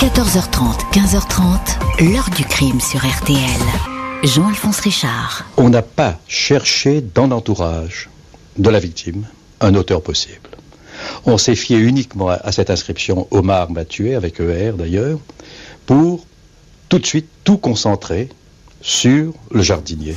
14h30, 15h30, l'heure du crime sur RTL. Jean-Alphonse Richard. On n'a pas cherché dans l'entourage de la victime un auteur possible. On s'est fié uniquement à cette inscription Omar m'a tué, avec ER d'ailleurs, pour tout de suite tout concentrer sur le jardinier.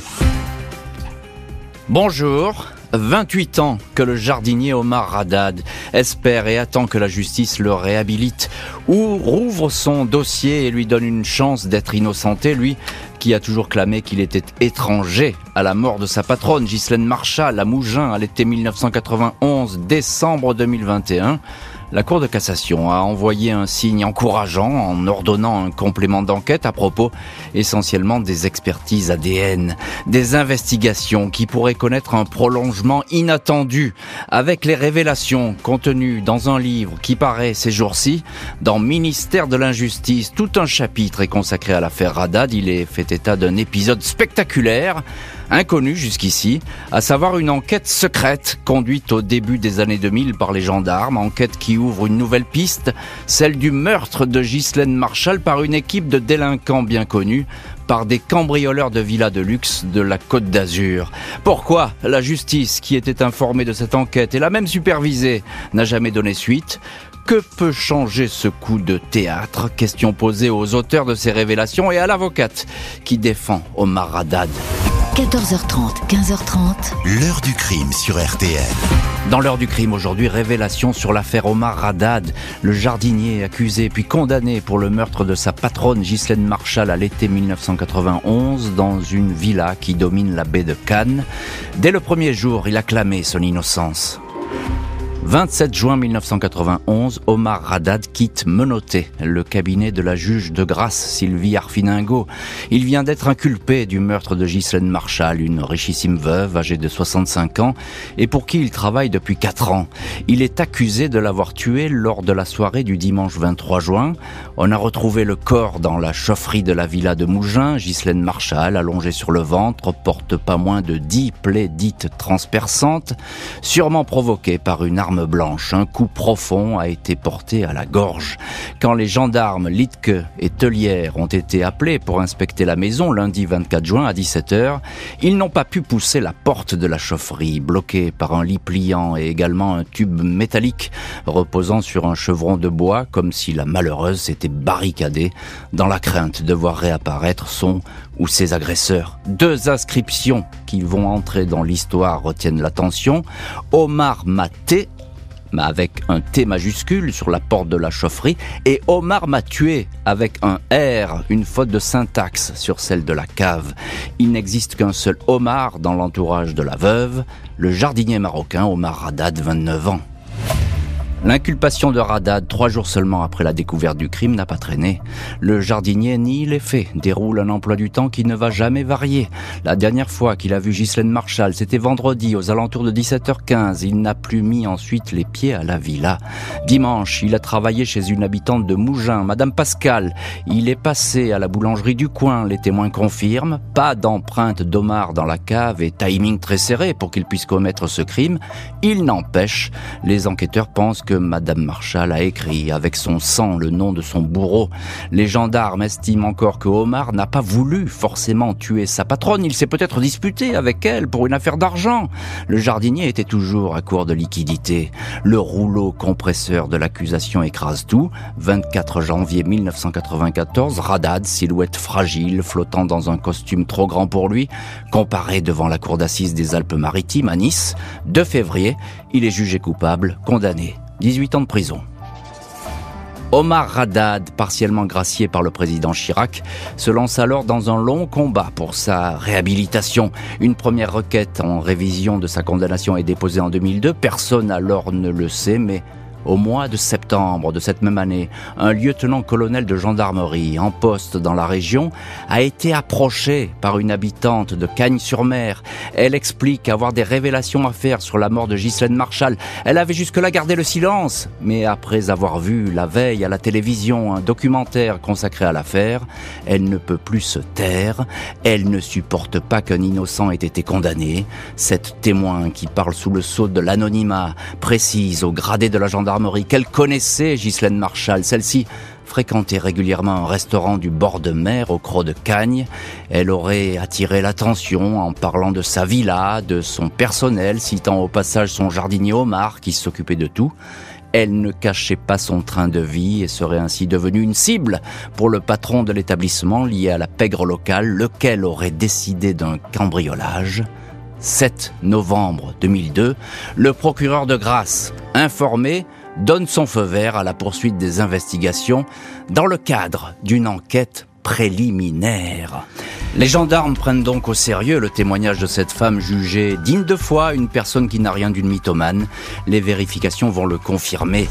Bonjour. 28 ans que le jardinier Omar Haddad espère et attend que la justice le réhabilite ou rouvre son dossier et lui donne une chance d'être innocenté, lui qui a toujours clamé qu'il était étranger à la mort de sa patronne, Ghislaine Marchal, à Mougins, à l'été 1991, décembre 2021. La Cour de cassation a envoyé un signe encourageant en ordonnant un complément d'enquête à propos essentiellement des expertises ADN, des investigations qui pourraient connaître un prolongement inattendu avec les révélations contenues dans un livre qui paraît ces jours-ci dans Ministère de l'injustice. Tout un chapitre est consacré à l'affaire Radad. Il est fait état d'un épisode spectaculaire inconnu jusqu'ici, à savoir une enquête secrète conduite au début des années 2000 par les gendarmes, enquête qui ouvre une nouvelle piste, celle du meurtre de Ghislaine Marshall par une équipe de délinquants bien connus, par des cambrioleurs de villas de luxe de la Côte d'Azur. Pourquoi la justice, qui était informée de cette enquête et l'a même supervisée, n'a jamais donné suite? Que peut changer ce coup de théâtre? Question posée aux auteurs de ces révélations et à l'avocate qui défend Omar Haddad. 14h30, 15h30. L'heure du crime sur RTL. Dans l'heure du crime aujourd'hui, révélation sur l'affaire Omar Haddad, le jardinier accusé puis condamné pour le meurtre de sa patronne Ghislaine Marshall à l'été 1991 dans une villa qui domine la baie de Cannes. Dès le premier jour, il a clamé son innocence. 27 juin 1991, Omar Haddad quitte menotté le cabinet de la juge de grâce Sylvie Arfiningo. Il vient d'être inculpé du meurtre de Ghislaine Marshall, une richissime veuve âgée de 65 ans et pour qui il travaille depuis 4 ans. Il est accusé de l'avoir tuée lors de la soirée du dimanche 23 juin. On a retrouvé le corps dans la chaufferie de la villa de Mougins. Ghislaine Marshall, allongée sur le ventre, porte pas moins de 10 plaies dites transperçantes, sûrement provoquées par une arme blanche. Un coup profond a été porté à la gorge. Quand les gendarmes Litke et Tellière ont été appelés pour inspecter la maison lundi 24 juin à 17h, ils n'ont pas pu pousser la porte de la chaufferie, bloquée par un lit pliant et également un tube métallique reposant sur un chevron de bois, comme si la malheureuse s'était barricadée dans la crainte de voir réapparaître son ou ses agresseurs. Deux inscriptions qui vont entrer dans l'histoire retiennent l'attention. Omar Maté avec un T majuscule sur la porte de la chaufferie, et Omar m'a tué avec un R, une faute de syntaxe sur celle de la cave. Il n'existe qu'un seul Omar dans l'entourage de la veuve, le jardinier marocain Omar Haddad, 29 ans. L'inculpation de Radad, trois jours seulement après la découverte du crime, n'a pas traîné. Le jardinier nie les faits, déroule un emploi du temps qui ne va jamais varier. La dernière fois qu'il a vu Ghislaine Marshall, c'était vendredi aux alentours de 17h15. Il n'a plus mis ensuite les pieds à la villa. Dimanche, il a travaillé chez une habitante de Mougins, Madame Pascal. Il est passé à la boulangerie du coin, les témoins confirment. Pas d'empreinte d'Omar dans la cave et timing très serré pour qu'il puisse commettre ce crime. Il n'empêche, les enquêteurs pensent que Madame Marshall a écrit avec son sang le nom de son bourreau. Les gendarmes estiment encore que Omar n'a pas voulu forcément tuer sa patronne. Il s'est peut-être disputé avec elle pour une affaire d'argent. Le jardinier était toujours à court de liquidité. Le rouleau compresseur de l'accusation écrase tout. 24 janvier 1994, Radad, silhouette fragile, flottant dans un costume trop grand pour lui, comparé devant la cour d'assises des Alpes-Maritimes à Nice. 2 février, il est jugé coupable, condamné 18 ans de prison. Omar Haddad, partiellement gracié par le président Chirac, se lance alors dans un long combat pour sa réhabilitation. Une première requête en révision de sa condamnation est déposée en 2002. Personne alors ne le sait, mais au mois de septembre de cette même année, un lieutenant-colonel de gendarmerie en poste dans la région a été approché par une habitante de Cagnes-sur-Mer. Elle explique avoir des révélations à faire sur la mort de Ghislaine Marshall. Elle avait jusque-là gardé le silence, mais après avoir vu la veille à la télévision un documentaire consacré à l'affaire, elle ne peut plus se taire. Elle ne supporte pas qu'un innocent ait été condamné. Cette témoin qui parle sous le sceau de l'anonymat précise au gradé de la gendarmerie qu'elle connaissait Ghislaine Marshall. Celle-ci fréquenté régulièrement un restaurant du bord de mer au Croc de Cagne. Elle aurait attiré l'attention en parlant de sa villa, de son personnel, citant au passage son jardinier Omar qui s'occupait de tout. Elle ne cachait pas son train de vie et serait ainsi devenue une cible pour le patron de l'établissement lié à la pègre locale, lequel aurait décidé d'un cambriolage. 7 novembre 2002, le procureur de Grasse, informé, donne son feu vert à la poursuite des investigations dans le cadre d'une enquête préliminaire. Les gendarmes prennent donc au sérieux le témoignage de cette femme jugée digne de foi, une personne qui n'a rien d'une mythomane. Les vérifications vont le confirmer.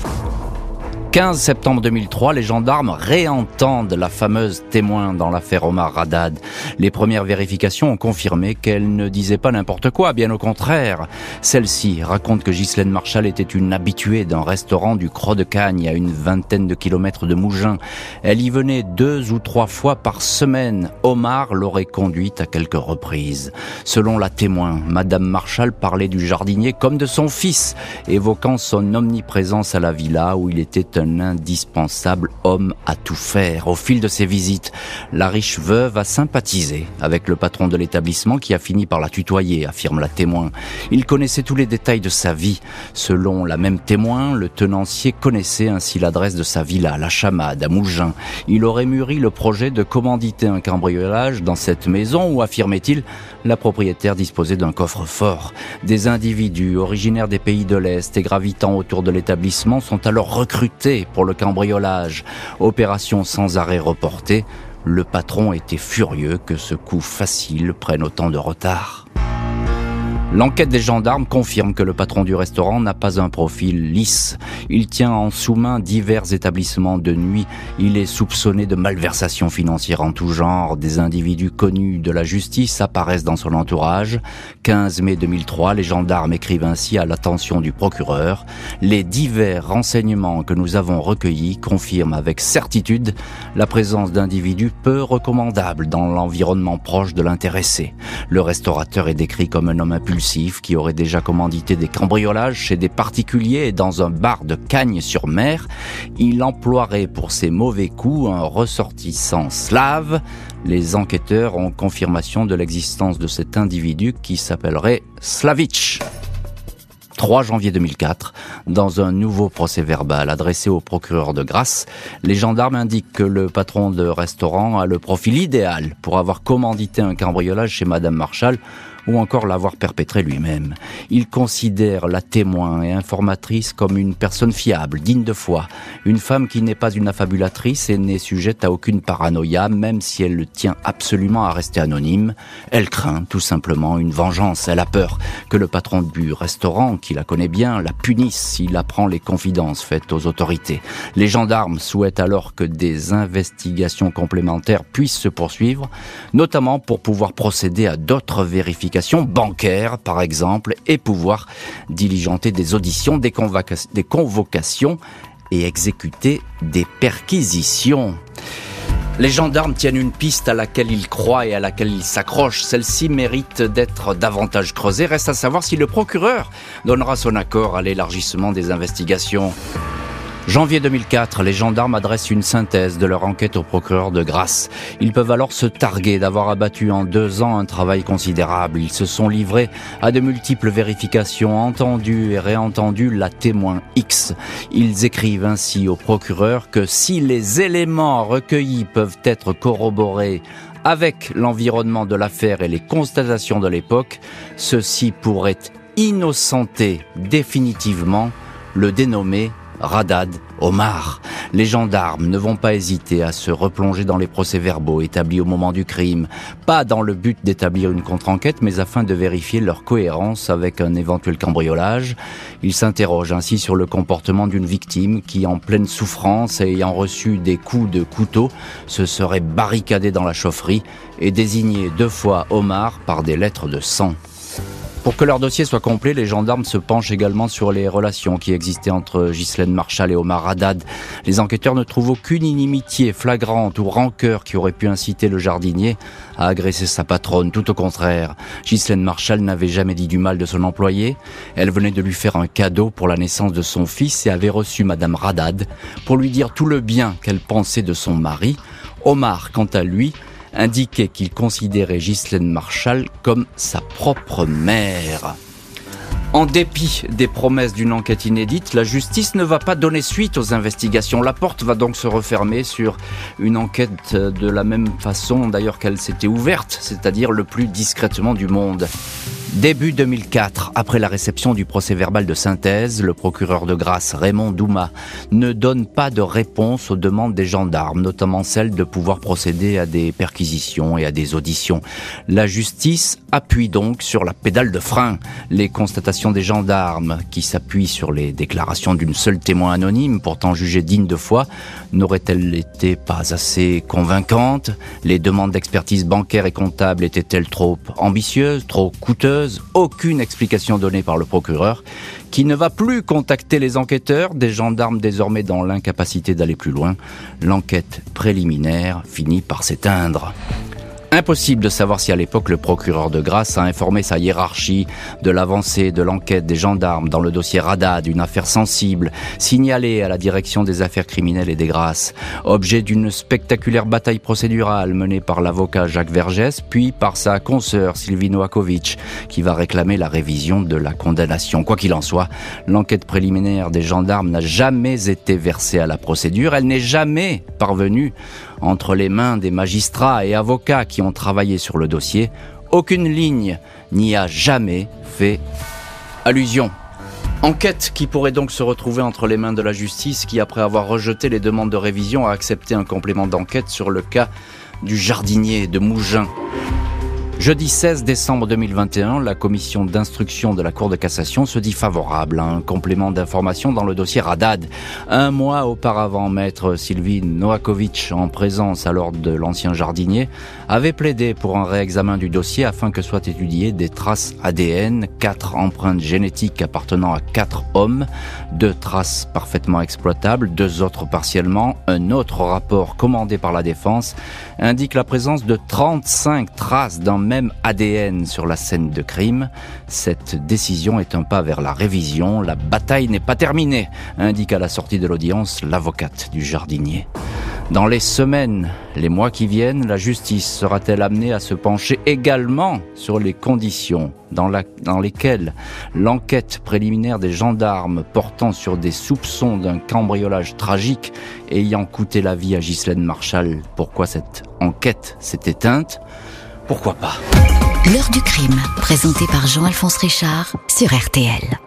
15 septembre 2003, les gendarmes réentendent la fameuse témoin dans l'affaire Omar Radad. Les premières vérifications ont confirmé qu'elle ne disait pas n'importe quoi, bien au contraire. Celle-ci raconte que Ghislaine Marshall était une habituée d'un restaurant du Croc de Cagne à une vingtaine de kilomètres de Mougins. Elle y venait deux ou trois fois par semaine. Omar l'aurait conduite à quelques reprises. Selon la témoin, Madame Marshall parlait du jardinier comme de son fils, évoquant son omniprésence à la villa où il était un indispensable homme à tout faire. Au fil de ses visites, la riche veuve a sympathisé avec le patron de l'établissement qui a fini par la tutoyer, affirme la témoin. Il connaissait tous les détails de sa vie. Selon la même témoin, le tenancier connaissait ainsi l'adresse de sa villa, la Chamade, à Mougins. Il aurait mûri le projet de commanditer un cambriolage dans cette maison où, affirmait-il, la propriétaire disposait d'un coffre fort. Des individus originaires des pays de l'Est et gravitant autour de l'établissement sont alors recrutés pour le cambriolage. Opération sans arrêt reportée, le patron était furieux que ce coup facile prenne autant de retard. L'enquête des gendarmes confirme que le patron du restaurant n'a pas un profil lisse. Il tient en sous-main divers établissements de nuit. Il est soupçonné de malversation financière en tout genre. Des individus connus de la justice apparaissent dans son entourage. 15 mai 2003, les gendarmes écrivent ainsi à l'attention du procureur. Les divers renseignements que nous avons recueillis confirment avec certitude la présence d'individus peu recommandables dans l'environnement proche de l'intéressé. Le restaurateur est décrit comme un homme impulsif qui aurait déjà commandité des cambriolages chez des particuliers et dans un bar de Cagnes-sur-Mer. Il emploierait pour ses mauvais coups un ressortissant slave. Les enquêteurs ont confirmation de l'existence de cet individu qui s'appellerait Slavitch. 3 janvier 2004, dans un nouveau procès verbal adressé au procureur de Grasse, les gendarmes indiquent que le patron de restaurant a le profil idéal pour avoir commandité un cambriolage chez Madame Marshall ou encore l'avoir perpétré lui-même. Il considère la témoin et informatrice comme une personne fiable, digne de foi, une femme qui n'est pas une affabulatrice et n'est sujette à aucune paranoïa, même si elle le tient absolument à rester anonyme. Elle craint tout simplement une vengeance. Elle a peur que le patron du restaurant, qui la connaît bien, la punisse s'il apprend les confidences faites aux autorités. Les gendarmes souhaitent alors que des investigations complémentaires puissent se poursuivre, notamment pour pouvoir procéder à d'autres vérifications bancaire, par exemple, et pouvoir diligenter des auditions, des, des convocations et exécuter des perquisitions. Les gendarmes tiennent une piste à laquelle ils croient et à laquelle ils s'accrochent. Celle-ci mérite d'être davantage creusée. Reste à savoir si le procureur donnera son accord à l'élargissement des investigations. Janvier 2004, les gendarmes adressent une synthèse de leur enquête au procureur de Grasse. Ils peuvent alors se targuer d'avoir abattu en deux ans un travail considérable. Ils se sont livrés à de multiples vérifications, entendu et réentendu la témoin X. Ils écrivent ainsi au procureur que si les éléments recueillis peuvent être corroborés avec l'environnement de l'affaire et les constatations de l'époque, ceci pourrait innocenter définitivement le dénommé Radad, Omar. Les gendarmes ne vont pas hésiter à se replonger dans les procès-verbaux établis au moment du crime, pas dans le but d'établir une contre-enquête, mais afin de vérifier leur cohérence avec un éventuel cambriolage. Ils s'interrogent ainsi sur le comportement d'une victime qui, en pleine souffrance et ayant reçu des coups de couteau, se serait barricadée dans la chaufferie et désigné deux fois Omar par des lettres de sang. Pour que leur dossier soit complet, les gendarmes se penchent également sur les relations qui existaient entre Ghislaine Marshall et Omar Haddad. Les enquêteurs ne trouvent aucune inimitié flagrante ou rancœur qui aurait pu inciter le jardinier à agresser sa patronne. Tout au contraire, Ghislaine Marshall n'avait jamais dit du mal de son employé. Elle venait de lui faire un cadeau pour la naissance de son fils et avait reçu Madame Haddad pour lui dire tout le bien qu'elle pensait de son mari. Omar, quant à lui, indiquait qu'il considérait Ghislaine Marshall comme sa propre mère. En dépit des promesses d'une enquête inédite, la justice ne va pas donner suite aux investigations. La porte va donc se refermer sur une enquête de la même façon d'ailleurs qu'elle s'était ouverte, c'est-à-dire le plus discrètement du monde. Début 2004, après la réception du procès verbal de synthèse, le procureur de grâce Raymond Douma ne donne pas de réponse aux demandes des gendarmes, notamment celle de pouvoir procéder à des perquisitions et à des auditions. La justice appuie donc sur la pédale de frein. Les constatations des gendarmes, qui s'appuient sur les déclarations d'une seule témoin anonyme, pourtant jugée digne de foi, n'auraient-elles été pas assez convaincantes? Les demandes d'expertise bancaire et comptable étaient-elles trop ambitieuses, trop coûteuses? Aucune explication donnée par le procureur, qui ne va plus contacter les enquêteurs, des gendarmes désormais dans l'incapacité d'aller plus loin. L'enquête préliminaire finit par s'éteindre. Impossible de savoir si à l'époque le procureur de grâce a informé sa hiérarchie de l'avancée de l'enquête des gendarmes dans le dossier Rada d'une affaire sensible, signalée à la direction des affaires criminelles et des grâces, objet d'une spectaculaire bataille procédurale menée par l'avocat Jacques Vergès, puis par sa consoeur Sylvie Noakovic, qui va réclamer la révision de la condamnation. Quoi qu'il en soit, l'enquête préliminaire des gendarmes n'a jamais été versée à la procédure, elle n'est jamais parvenue entre les mains des magistrats et avocats qui ont travaillé sur le dossier, aucune ligne n'y a jamais fait allusion. Enquête qui pourrait donc se retrouver entre les mains de la justice qui, après avoir rejeté les demandes de révision, a accepté un complément d'enquête sur le cas du jardinier de Mougins. Jeudi 16 décembre 2021, la commission d'instruction de la Cour de cassation se dit favorable à un complément d'information dans le dossier Radad. Un mois auparavant, maître Sylvie Noakovic, en présence alors de l'ancien jardinier, avait plaidé pour un réexamen du dossier afin que soient étudiées des traces ADN, quatre empreintes génétiques appartenant à quatre hommes, deux traces parfaitement exploitables, deux autres partiellement. Un autre rapport commandé par la défense indique la présence de 35 traces d'un même ADN sur la scène de crime. Cette décision est un pas vers la révision. La bataille n'est pas terminée, indique à la sortie de l'audience l'avocate du jardinier. Dans les semaines, les mois qui viennent, la justice sera-t-elle amenée à se pencher également sur les conditions dans, lesquelles l'enquête préliminaire des gendarmes portant sur des soupçons d'un cambriolage tragique ayant coûté la vie à Ghislaine Marshall, pourquoi cette enquête s'est éteinte? Pourquoi pas? L'heure du crime, présenté par Jean-Alphonse Richard sur RTL.